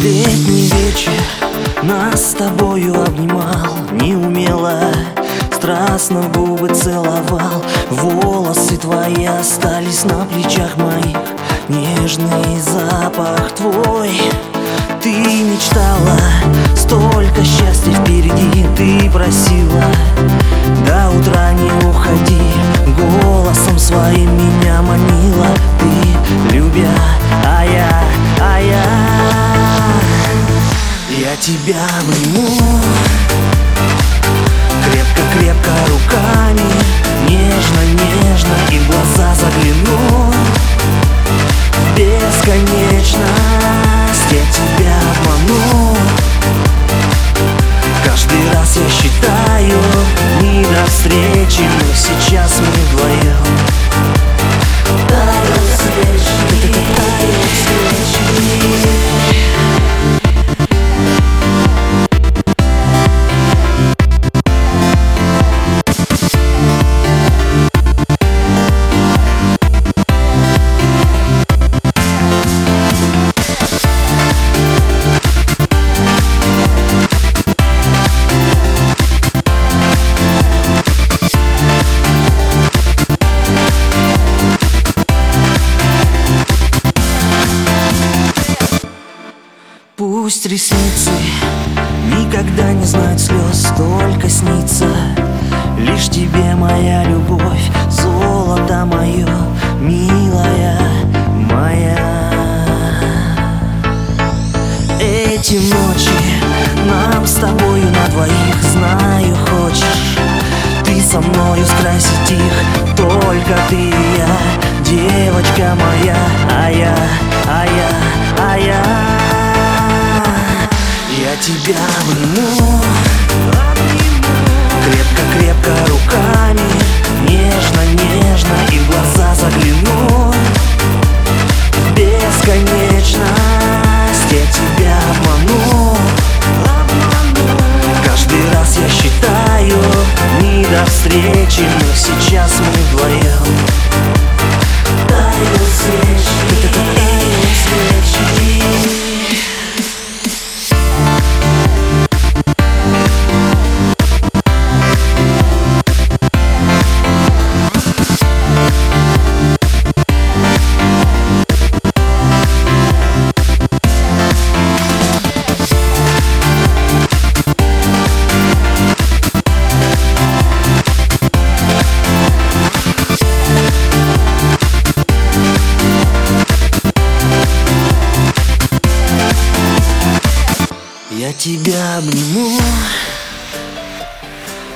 Летний вечер нас с тобою обнимал Неумело, страстно губы целовал. Волосы твои остались на плечах моих Нежный запах твой. Ты мечтала, меня манила. Ты, любя, а я, а я. Я тебя обниму. Крепко-крепко руками. Нежно-нежно и в глаза загляну. Бесконечность я тебя обману. Каждый раз я считаю дни до встречи Но сейчас Пусть ресницы никогда не знают слез, только снится Лишь тебе моя любовь, золото мое, милая моя. Эти ночи нам с тобою на двоих, знаю, хочешь Ты со мною скрасить их, только ты и я Девочка моя, а я, а я, тебя обниму. Крепко-крепко руками Нежно-нежно и в глаза загляну. Бесконечность я тебя обману. Каждый раз я считаю дни до встречи Но сейчас мы вдвоем Я тебя обниму.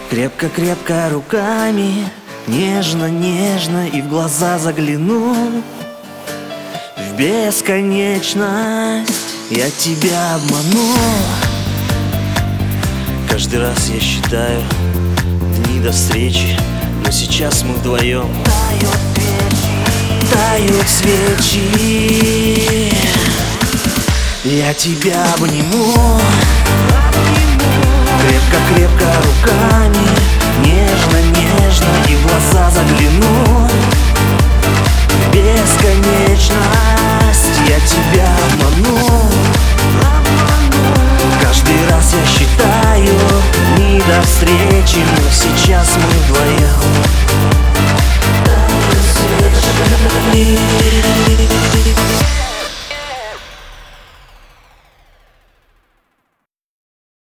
Крепко-крепко руками Нежно-нежно и в глаза загляну. В бесконечность я тебя обману. Каждый раз я считаю дни до встречи Но сейчас мы вдвоем. Тают свечи Я тебя обниму